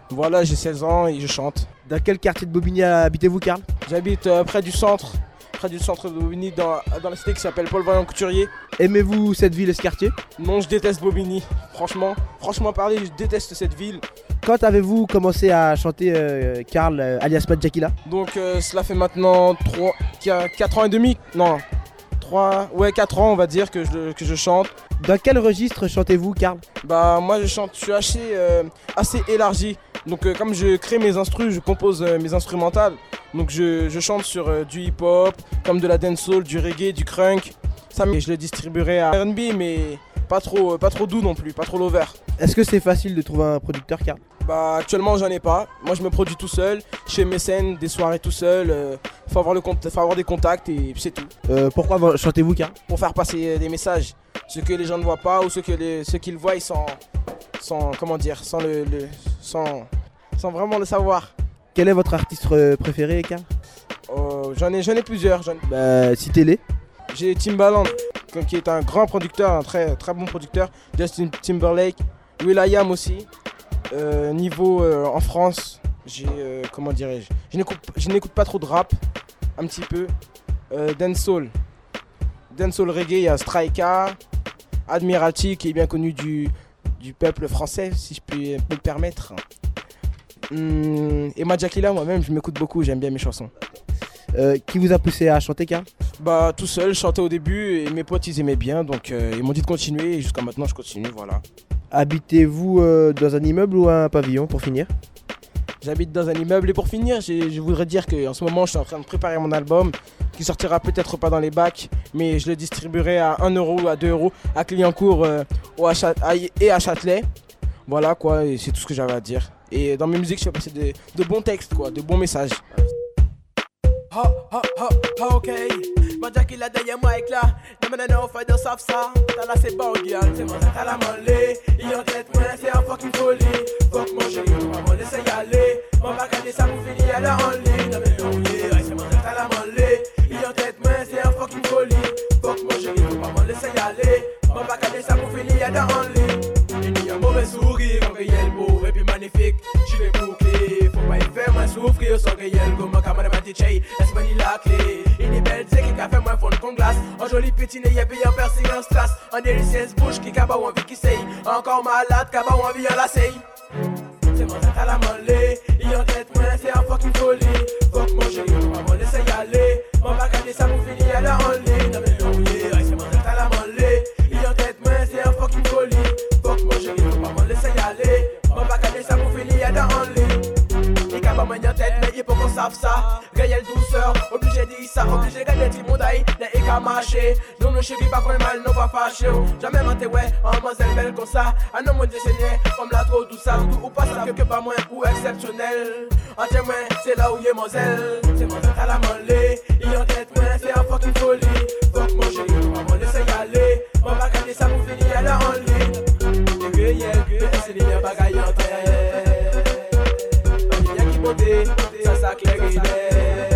Voilà, j'ai 16 ans et je chante. Dans quel quartier de Bobigny habitez-vous, Karl? J'habite euh, près du centre, près du centre de Bobigny, dans, dans la cité qui s'appelle Paul Vaillant Couturier. Aimez-vous cette ville et ce quartier? Non, je déteste Bobigny. Franchement, franchement parler, je déteste cette ville. Quand avez-vous commencé à chanter euh, Karl, euh, alias Madjakila Donc cela fait maintenant 3, 4 ans et demi. Non, 3, ouais 4 ans on va dire que je, que je chante. Dans quel registre chantez-vous, Karl? Bah moi je chante, je suis assez, euh, assez élargi. Donc euh, comme je crée mes instrus, je compose euh, mes instrumentales. Donc je, je chante sur du hip-hop, comme de la dancehall, du reggae, du crunk. Ça, mais je le distribuerai à R&B, mais pas trop, pas trop doux non plus, pas trop lover. Est-ce que c'est facile de trouver un producteur, Karl? Bah actuellement j'en ai pas. Moi je me produis tout seul. Je fais mes scènes, des soirées tout seul. euh, faut avoir le faut avoir des contacts et c'est tout. Euh, Pourquoi vo- chantez-vous, Karl Pour faire passer euh, des messages, ce que les gens ne voient pas ou ce que les, ceux qu'ils voient ils sans, sans comment dire, sans le, le- sans, sans vraiment le savoir. Quel est votre artiste préféré, Karl Euh, j'en ai, j'en ai plusieurs. j'en- Bah, citez-les. J'ai Timbaland, qui- qui est un grand producteur, un très, très bon producteur. Justin Timberlake, Will.i.am aussi. Euh, niveau euh, en France, j'ai euh, comment dirais-je, je n'écoute, pas trop de rap, un petit peu. Dancehall, dancehall reggae, il y a Strika, Admiralty qui est bien connu du, du peuple français, si je puis me le permettre. Hum, et Madjakila, moi-même, je m'écoute beaucoup, j'aime bien mes chansons. Qui vous a poussé à chanter, Karl Bah tout seul, je chantais au début et mes potes ils aimaient bien donc ils m'ont dit de continuer et jusqu'à maintenant je continue, voilà. Habitez-vous euh, dans un immeuble ou un pavillon, pour finir? J'habite dans un immeuble et pour finir, je voudrais dire qu'en ce moment je suis en train de préparer mon album qui sortira peut-être pas dans les bacs mais je le distribuerai à 1 euro ou à 2 euros à Clignancourt euh, ou à Châ- à- et à Châtelet. Voilà quoi, et c'est tout ce que j'avais à dire. Et dans mes musiques je fais passer de, de bons textes quoi, de bons messages. Ha, ha, ha, ha, ok. Madjakila derrière moi avec là. Demande un offre de soft ça. T'as là, c'est bon, girl. C'est moi, t'as la mollet. Il en tête, moi, c'est un fucking folie. Fuck mon chéri, on va me laisser y aller. Mon à ça pour finir, elle est en. Non, mais non, yeah, c'est moi, t'as la mollet. Il en tête, moi, c'est un fucking folie. Fuck mon chéri, on va me laisser y aller. Mon à ça pour finir, elle est en. Il y a un mauvais sourire, un réel beau et puis magnifique. J'y vais boucler, faut pas y faire moins souffrir. Son réel comme un camarade m'a dit, Chay, laisse-moi ni la clé? Il est belle, c'est qui a fait moins fondre qu'on glace. En joli petit nez, y'a payé en persil, en strass. En délicieuse bouche malade, caba ou envie en la sey. C'est mon tête à la mollet. Il en tête, moi, c'est un fucking folie. Fuck mon chéri, on va me laisser y aller. On va garder ça pour finir, elle est en ligne. Non, mais non, yeah, ouais, c'est mon tête à la mollet. Il en tête, moi, c'est un fucking folie. Fuck mon chéri, on va me laisser y aller. On va garder ça pour faut qu'on sache ça. Réelle douceur, obligé dire ça, obligé gagner le monde aïe. Les écarts marché, nous nous chéris pas pour le mal, non pas fâché. Jamais menté, ouais, en mademoiselle belle comme ça. Un homme décennier, comme la trop tout ça. Tout ou pas ça, quelque part moins ou exceptionnel. En témoin, c'est là où il est moselle. C'est mon tête à la mollet. Il en tête, moi, c'est un fucking folie. Fuck mon chéri, on va laisser y aller. On va garder ça pour finir, elle est en ligne. Yeah, yeah, yeah, c'est les liens bagailles en tête. Pas qui beauté, ça ça clair et net. Yeah,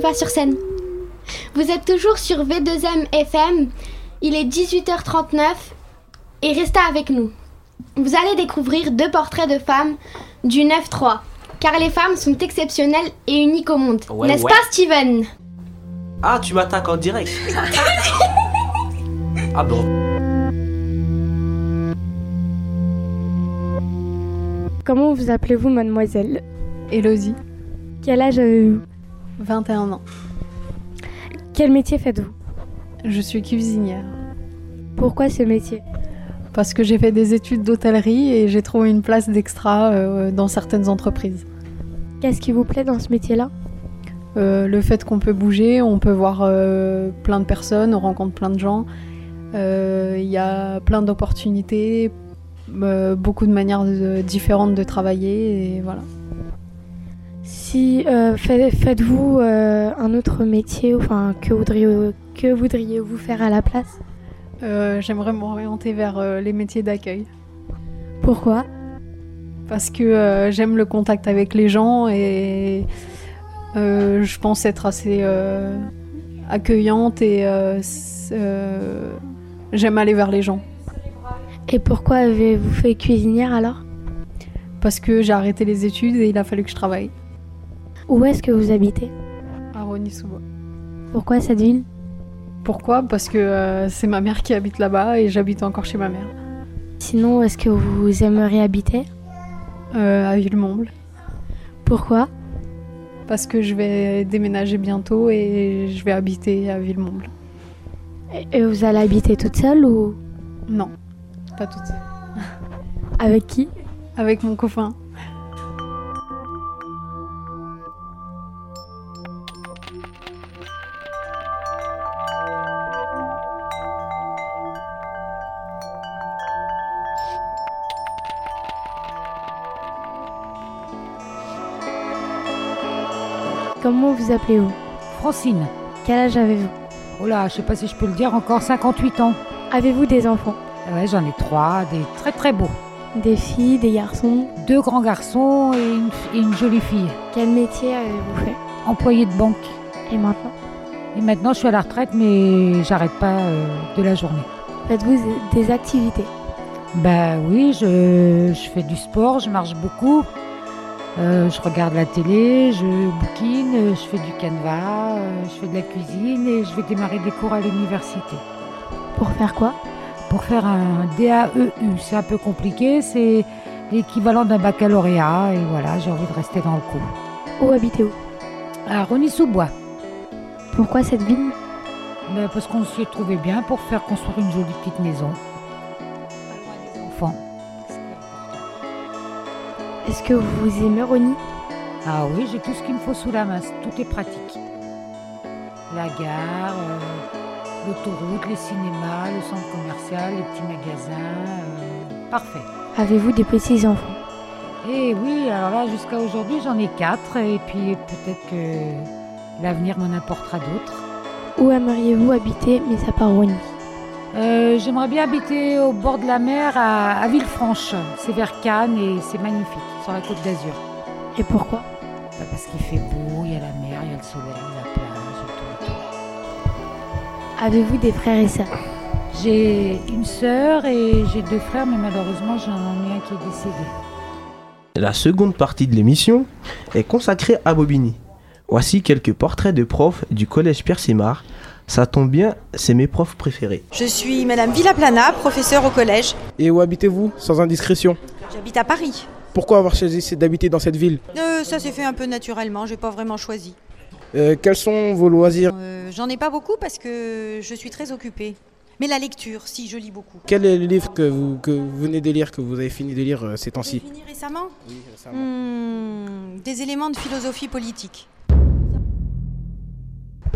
Vas sur scène. Vous êtes toujours sur V2M FM. Il est 18h39 et restez avec nous. Vous allez découvrir deux portraits de femmes du 9-3. Car les femmes sont exceptionnelles et uniques au monde. Ouais, N'est-ce ouais. pas, Steven? Ah, tu m'attaques en direct Ah bon Comment vous appelez-vous, mademoiselle? Elodie. Quel âge avez-vous? 21 ans. Quel métier faites-vous? Je suis cuisinière. Pourquoi ce métier? Parce que j'ai fait des études d'hôtellerie et j'ai trouvé une place d'extra euh, dans certaines entreprises. Qu'est-ce qui vous plaît dans ce métier-là? Euh, le fait qu'on peut bouger, on peut voir euh, plein de personnes, on rencontre plein de gens. Il y a plein d'opportunités, beaucoup de manières de- différentes de travailler et voilà. Si euh, fait- faites-vous euh, un autre métier, enfin que voudriez que voudriez-vous faire à la place? Euh, J'aimerais m'orienter vers euh, les métiers d'accueil. Pourquoi? Parce que j'aime le contact avec les gens et je pense être assez accueillante et j'aime aller vers les gens. Et pourquoi avez-vous fait cuisinière alors? Parce que j'ai arrêté les études et il a fallu que je travaille. Où est-ce que vous habitez? À Rony-sous-Bois. Pourquoi cette ville? Pourquoi? Parce que euh, c'est ma mère qui habite là-bas et j'habite encore chez ma mère. Sinon, est-ce que vous aimeriez habiter? Euh, à Villemomble. Pourquoi? Parce que je vais déménager bientôt et je vais habiter à Villemomble. Et vous allez habiter toute seule ou? Non, pas toute seule. Avec qui? Avec mon copain. Appelez-vous Francine. Quel âge avez-vous Oh là, je sais pas si je peux le dire, encore 58 ans. Avez-vous des enfants Ouais, j'en ai trois, des très très beaux. Des filles, des garçons Deux grands garçons et une, et une jolie fille. Quel métier avez-vous fait Employée de banque. Et maintenant Et maintenant, je suis à la retraite, mais j'arrête pas euh, de la journée. Faites-vous des activités Bah oui, je, je fais du sport, je marche beaucoup. Euh, je regarde la télé, je bouquine, euh, je fais du canevas, euh, je fais de la cuisine et je vais démarrer des cours à l'université. Pour faire quoi? Pour faire un DAEU. C'est un peu compliqué, c'est l'équivalent d'un baccalauréat et voilà, j'ai envie de rester dans le coup. Où habitez-vous? À Rony-sous-Bois. Pourquoi cette ville? Ben, Parce qu'on s'y est trouvé bien pour faire construire une jolie petite maison. Est-ce que vous aimez Rony Ah oui, j'ai tout ce qu'il me faut sous la main, tout est pratique. La gare, euh, l'autoroute, les cinémas, le centre commercial, les petits magasins. euh, parfait. Avez-vous des petits-enfants Et oui, alors là, jusqu'à aujourd'hui, j'en ai quatre, et puis peut-être que l'avenir m'en apportera d'autres. Où aimeriez-vous habiter, mis à part Rony Euh, J'aimerais bien habiter au bord de la mer à, à Villefranche. C'est vers Cannes et c'est magnifique, sur la côte d'Azur. Et pourquoi? Bah, Parce qu'il fait beau, il y a la mer, il y a le soleil, la plage tout. et tout. Avez-vous des frères et sœurs? J'ai une sœur et j'ai deux frères, mais malheureusement j'en ai un qui est décédé. La seconde partie de l'émission est consacrée à Bobigny. Voici quelques portraits de profs du collège Pierre Simard. Ça tombe bien, c'est mes profs préférés. Je suis Madame Villaplana, professeure au collège. Et où habitez-vous, sans indiscrétion? J'habite à Paris. Pourquoi avoir choisi d'habiter dans cette ville? Euh, ça s'est fait un peu naturellement, j'ai pas vraiment choisi. Euh, Quels sont vos loisirs? Euh, J'en ai pas beaucoup parce que je suis très occupée. Mais la lecture, si, je lis beaucoup. Quel est le livre que vous, que vous venez de lire, que vous avez fini de lire euh, ces temps-ci? Fini récemment? Oui, récemment. Hmm, Des éléments de philosophie politique.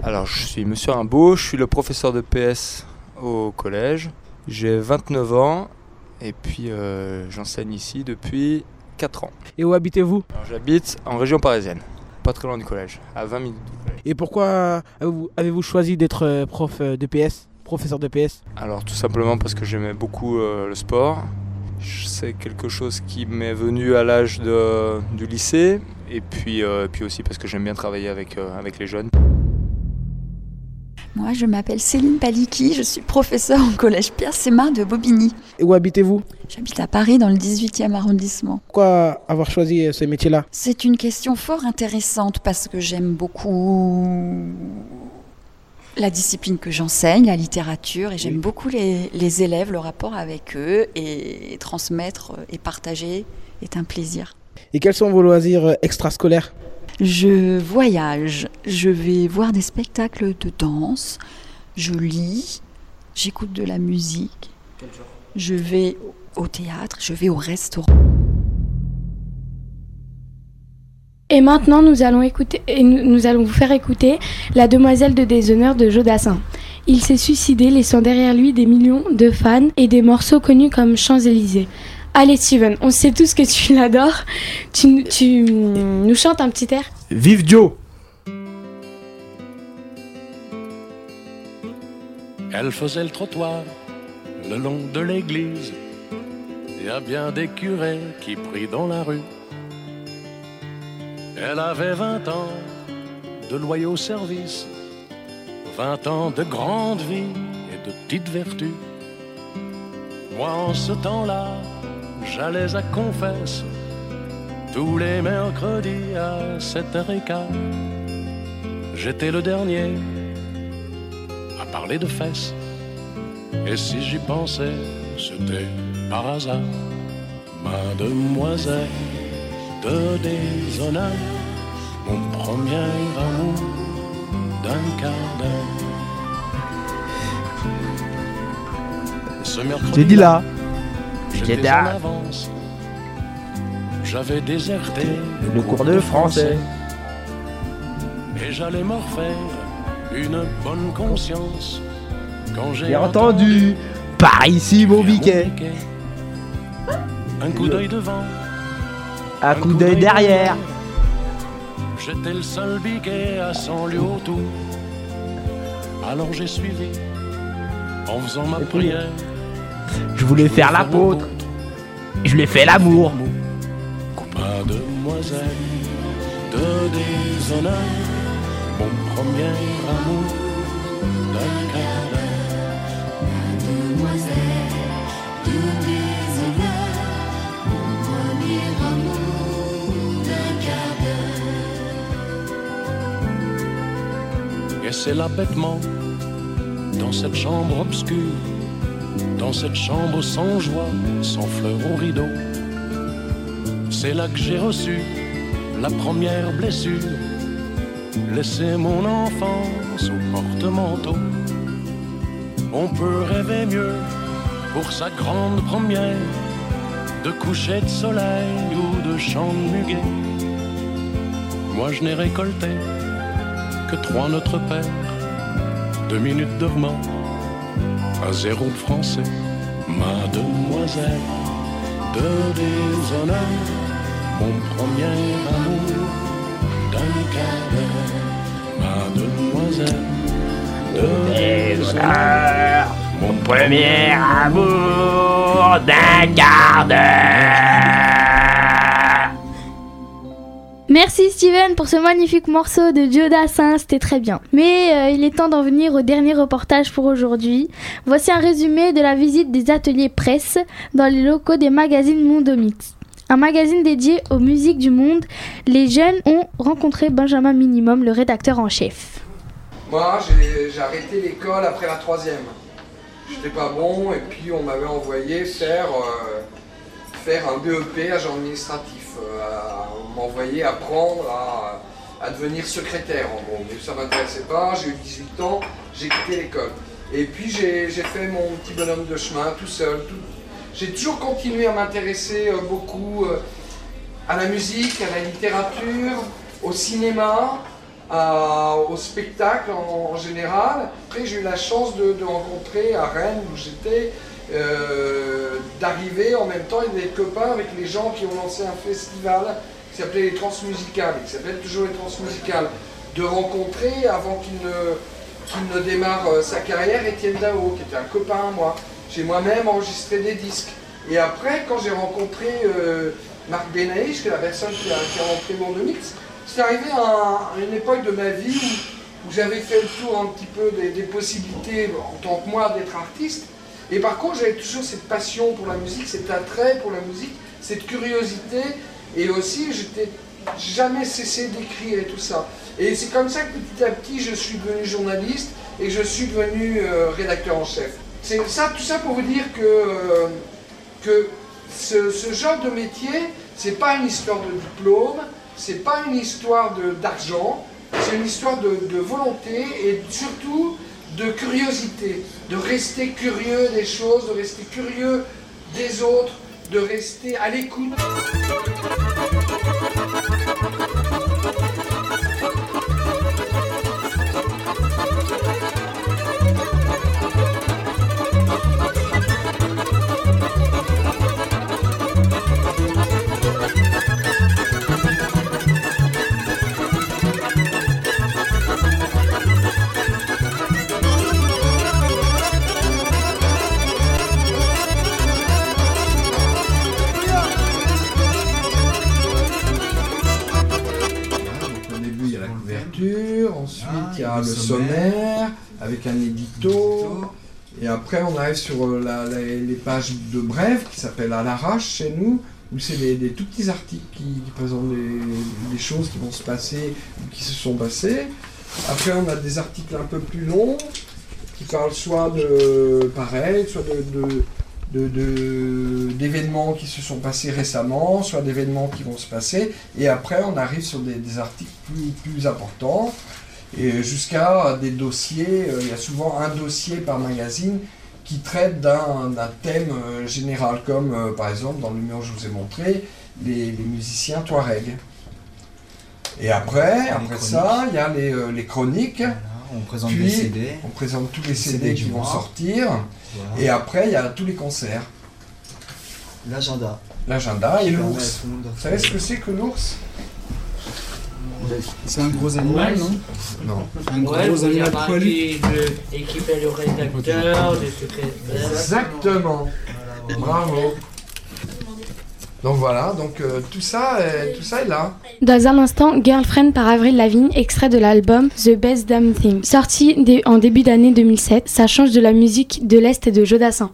Alors, je suis Monsieur Rimbaud, je suis le professeur de PS au collège. J'ai 29 ans et puis euh, j'enseigne ici depuis 4 ans. Et où habitez-vous? J'habite en région parisienne, pas très loin du collège, à 20 minutes du collège. Et pourquoi avez-vous choisi d'être euh, prof euh, de PS, professeur de PS Alors, tout simplement parce que j'aimais beaucoup euh, le sport. C'est quelque chose qui m'est venu à l'âge du lycée et puis, euh, puis aussi parce que j'aime bien travailler avec, avec les jeunes. Moi, je m'appelle Céline Paliki, je suis professeure au collège Pierre Sémar de Bobigny. Et où habitez-vous? J'habite à Paris dans le 18e arrondissement. Pourquoi avoir choisi euh, ce métier-là? C'est une question fort intéressante parce que j'aime beaucoup la discipline que j'enseigne, la littérature, et j'aime beaucoup les, les élèves, le rapport avec eux, et transmettre et partager est un plaisir. Et quels sont vos loisirs euh, extrascolaires? Je voyage, je vais voir des spectacles de danse, je lis, j'écoute de la musique, je vais au théâtre, je vais au restaurant. Et maintenant, nous allons, écouter, et nous, nous allons vous faire écouter La Demoiselle de déshonneur de Jodassin. Il s'est suicidé, laissant derrière lui des millions de fans et des morceaux connus comme Champs-Élysées. Allez, Steven, on sait tous que tu l'adores. Tu, tu nous chantes un petit air Vive Joe Elle faisait le trottoir le long de l'église. Il y a bien des curés qui prient dans la rue. Elle avait 20 ans de loyaux services, 20 ans de grande vie et de petites vertus. Moi, en ce temps-là, j'allais à confesse tous les mercredis à 7h15. J'étais le dernier à parler de fesses. Et si j'y pensais, c'était par hasard. Mademoiselle de déshonneur, mon premier amour d'un quart d'heure. Ce mercredi, J'ai dit là. J'avais déserté Le cours de français. et j'allais me refaire une bonne conscience quand j'ai J'ai entendu par ici mon biquet. un coup d'œil devant. Un coup d'œil derrière. J'étais le seul biquet à 100 lieues autour. Alors j'ai suivi en faisant ma prière. Je voulais faire l'apôtre. Je lui ai fait l'amour. Mademoiselle de déshonneur, mon premier amour d'un d'heure. Mademoiselle de déshonneur, mon premier amour d'un d'heure. Et c'est là bêtement, dans cette chambre obscure, dans cette chambre sans joie, sans fleurs au rideau. C'est là que j'ai reçu la première blessure. Laisser mon enfance au porte-manteau. On peut rêver mieux pour sa grande première de coucher de soleil ou de chant de muguet. Moi je n'ai récolté que trois Notre Père, deux minutes de roman, zéro de français. Mademoiselle de déshonneur, mon premier amour d'un quart d'heure. Mademoiselle de déshonneur, Mon premier amour d'un quart d'heure. Merci Steven pour ce magnifique morceau de Joe Dassin, c'était très bien. Mais euh, il est temps d'en venir au dernier reportage pour aujourd'hui. Voici un résumé de la visite des ateliers presse dans les locaux des magazines Mondomix. Un magazine dédié aux musiques du monde, les jeunes ont rencontré Benjamin Minimum, le rédacteur en chef. Moi, j'ai j'ai arrêté l'école après la troisième. J'étais pas bon et puis on m'avait envoyé faire, euh, faire un BEP agent administratif. Euh, à- on m'envoyait apprendre à, devenir secrétaire en gros. Mais ça m'intéressait pas, j'ai eu 18 ans, j'ai quitté l'école. Et puis j'ai fait mon petit bonhomme de chemin tout seul. J'ai toujours continué à m'intéresser euh, beaucoup euh, à la musique, à la littérature, au cinéma, au spectacle en, général. Après, j'ai eu la chance de rencontrer à Rennes, où j'étais, euh, d'arriver en même temps et d'être copain avec les gens qui ont lancé un festival qui s'appelait les Transmusicales, qui s'appelle toujours les Transmusicales. De rencontrer, avant qu'il ne, qu'il ne démarre euh, sa carrière, Étienne Dao, qui était un copain à moi. J'ai moi-même enregistré des disques Et après, quand j'ai rencontré euh, Marc Benaïch, qui est la personne qui a, qui a rentré mon mix, c'est arrivé à, un- à une époque de ma vie où, où j'avais fait le tour un petit peu des possibilités en tant que moi d'être artiste. Et par contre, j'avais toujours cette passion pour la musique, cet attrait pour la musique, cette curiosité. Et aussi, j'étais jamais cessé d'écrire et tout ça. Et c'est comme ça que petit à petit, je suis devenu journaliste et je suis devenu euh, rédacteur en chef. C'est ça, tout ça pour vous dire que, euh, que ce, genre de métier, c'est pas une histoire de diplôme, c'est pas une histoire d'argent, c'est une histoire de volonté et surtout de curiosité, de rester curieux des choses, de rester curieux des autres, de rester à l'écoute. Le sommaire avec un édito. Et après, on arrive sur euh, la- la- les pages de brèves qui s'appellent à l'arrache chez nous, où c'est des, des tout petits articles qui, qui présentent des, choses qui vont se passer ou qui se sont passées. Après, on a des articles un peu plus longs qui parlent soit de pareil, soit de- d'événements qui se sont passés récemment, soit d'événements qui vont se passer. Et après, on arrive sur des, des articles plus, plus importants. Et jusqu'à des dossiers, euh, il y a souvent un dossier par magazine qui traite d'un, thème euh, général, comme euh, par exemple dans le numéro que je vous ai montré, les, les musiciens Touareg. Et après, après ça, il y a les, les chroniques. on présente Puis, des CD. On présente tous les Les CD, CD qui vont mois. sortir. Voilà. Et après, il y a tous les concerts. L'agenda. L'agenda et l'ours. Vous savez ce que c'est que l'ours? C'est un gros animal, non Non. Un Ouais, gros vous animal poilu. de- équipé le rédacteur. Exactement. Bravo. Donc voilà, donc euh, tout ça, tout ça est là. Dans un instant, Girlfriend par Avril Lavigne, extrait de l'album The Best Damn Thing. Sorti dé- en début d'année 2007, ça change de la musique de l'Est et de Jodassin.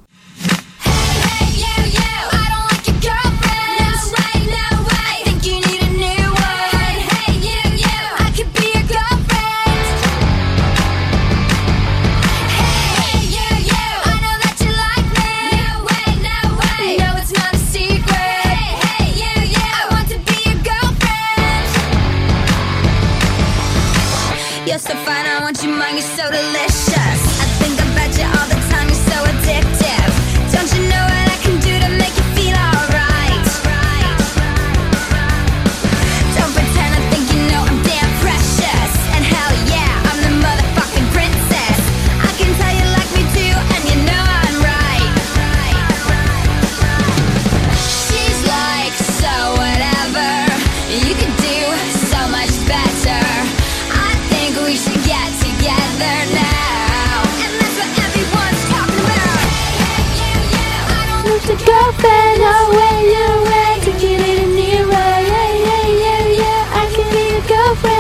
Move the girlfriend away, away, take it nearer. Yeah, yeah, yeah, yeah, I can be your girlfriend.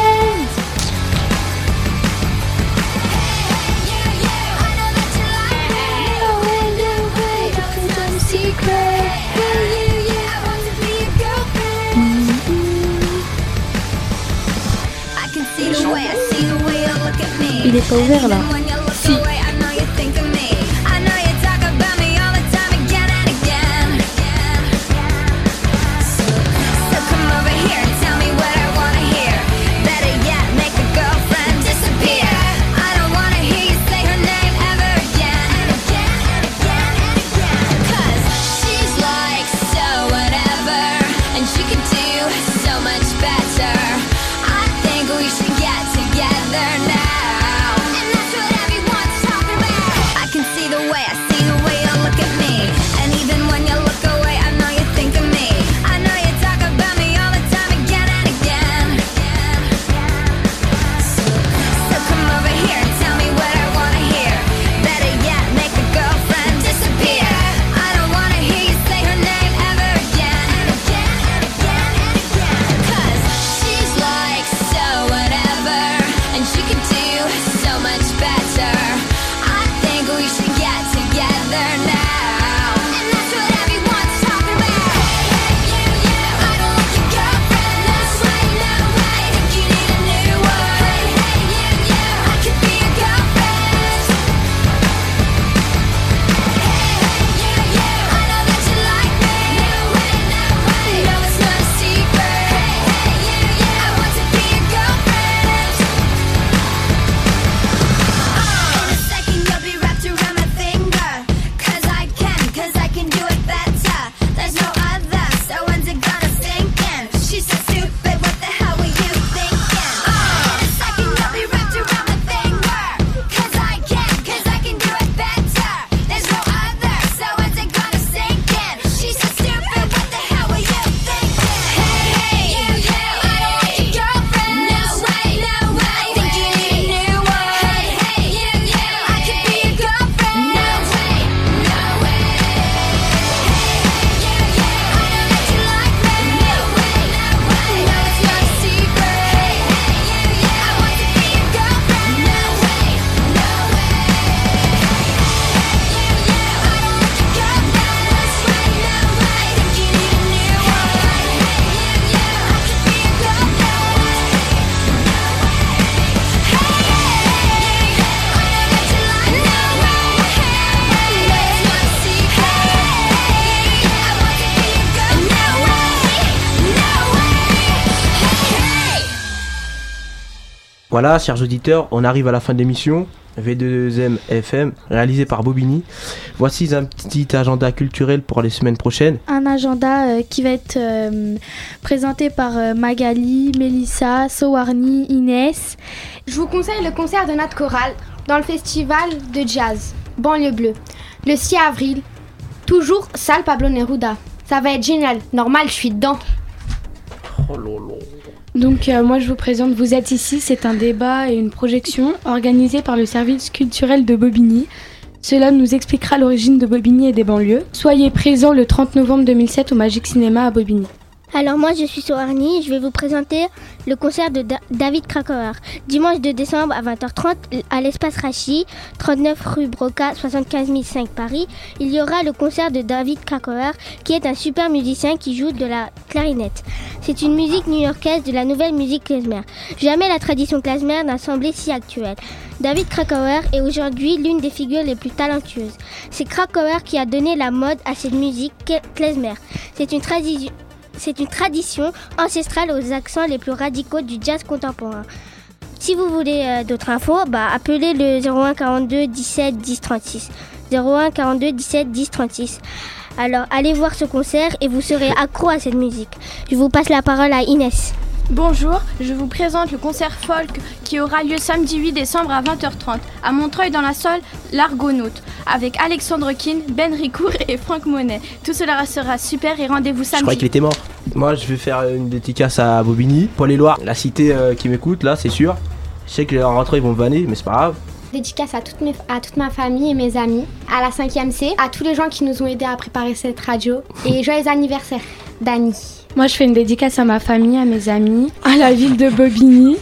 Away, away, it's a dumb Voilà, chers auditeurs, on arrive à la fin de l'émission. V2M FM, réalisé par Bobigny. Voici un petit agenda culturel pour les semaines prochaines. Un agenda euh, qui va être euh, présenté par euh, Magali, Mélissa, Sowarni, Inès. Je vous conseille le concert de Nat Choral dans le festival de jazz Banlieue Bleue le 6 avril. Toujours salle Pablo Neruda. Ça va être génial. Normal, je suis dedans. Donc euh, moi je vous présente Vous êtes ici, c'est un débat et une projection organisée par le service culturel de Bobigny. Cela nous expliquera l'origine de Bobigny et des banlieues. Soyez présents le 30 novembre 2007 au Magic Cinéma à Bobigny. Alors moi je suis Soarni, je vais vous présenter le concert de Da- David Krakauer. Dimanche 2 décembre à 20h30 à l'espace Rachi, 39 rue Broca, 75 005 Paris. Il y aura le concert de David Krakauer qui est un super musicien qui joue de la clarinette. C'est une musique new-yorkaise de la nouvelle musique klezmer. Jamais la tradition klezmer n'a semblé si actuelle. David Krakauer est aujourd'hui l'une des figures les plus talentueuses. C'est Krakauer qui a donné la mode à cette musique klezmer. C'est une tradition c'est une tradition ancestrale aux accents les plus radicaux du jazz contemporain. Si vous voulez euh, d'autres infos, bah, appelez le 01 42 17 10 36. 01 42 17 10 36. Alors allez voir ce concert et vous serez accro à cette musique. Je vous passe la parole à Inès. Bonjour, je vous présente le concert folk qui aura lieu samedi 8 décembre à 20h30 à Montreuil dans la salle L'Argonaute avec Alexandre Keane, Ben Ricourt et Franck Monet. Tout cela sera super et rendez-vous Je croyais samedi. qu'il était mort. Moi, je vais faire une dédicace à Bobigny, Paul et Loire, la cité euh, qui m'écoute là, c'est sûr. Je sais que en rentrant ils vont me vanner, mais c'est pas grave. Dédicace à toute, mes- à toute ma famille et mes amis, à la 5e C, à tous les gens qui nous ont aidés à préparer cette radio et joyeux anniversaire, Dani. Moi je fais une dédicace à ma famille, à mes amis, à la ville de Bobigny,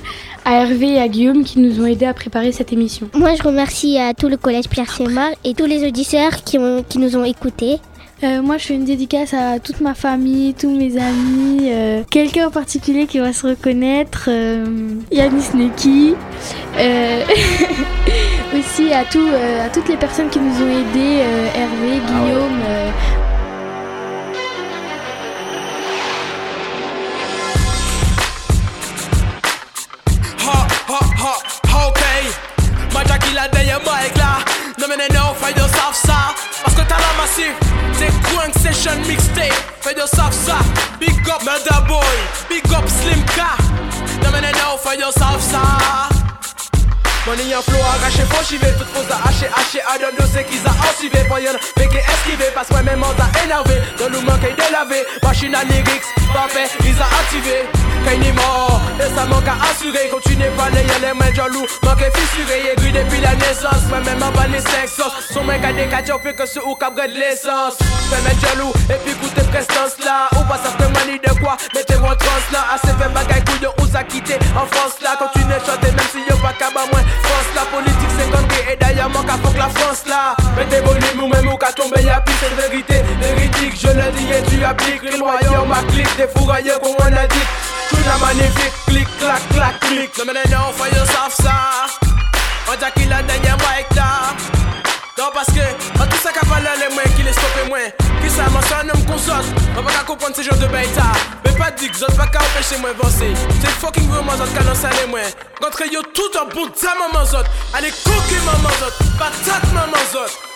à Hervé et à Guillaume qui nous ont aidés à préparer cette émission. Moi je remercie à tout le collège Pierre Sémar et tous les auditeurs qui, ont- qui nous ont écoutés. Euh, moi, je fais une dédicace à toute ma famille, tous mes amis, euh, quelqu'un en particulier qui va se reconnaître, euh, Yanis Neki, euh, aussi à, tout, euh, à toutes les personnes qui nous ont aidés, euh, Hervé, Guillaume. euh, Ha, mais non, fais de. Parce que t'as la massif. C'est Quank Session Mixtape. Fais de ça. Big up Murder Boy. Big up Slim K. Mais non, fais de ça. Money en flow arraché, chiver, toute fausse à hacher, haché, à d'un dossier qu'ils a pour y'en mais qui esquivé, parce que même on t'a énervé, dans nous manque délavé, machine à lyrics, parfait, ils a activé, quand et ça manque à assurer, continuez pas les y'a les mains jaloux, manque fissuré, aigri depuis la naissance, moi même en bas les sexos, son mec a des quatre plus que ceux où cabret de l'essence, fais mettre jaloux, et puis écoutez prestance là, ou pas ça fait manie de quoi, mettez-vous en transe là, assez fait bagaille couillon, où ça quitté, en France là, continuez de chanter, même si y'a pas qu'à bas moins, France la politique c'est connerie et d'ailleurs manque à que la France là. Mettez volume ou même ou qu'à tomber y'a plus cette vérité. Véridique je le dis et tu appliques. Les moyens ma clique des fourrailleurs qu'on a dit Tout la magnifique. Clic clac clac clic. Non mais non faut you savent ça. On dit qu'il a dernier mic là. Non parce que, en tout ça qu'a pas les moins qui les stoppent moins. Qui ça m'en un homme qu'on saute On va pas comprendre ces genres de bêta Mais pas dit que pas qu'à empêcher moi avancer C'est fucking vraiment zot qu'à lancer les moins Contre yo tout en bout de sa maman zot Allez coquer maman zot Patate maman zot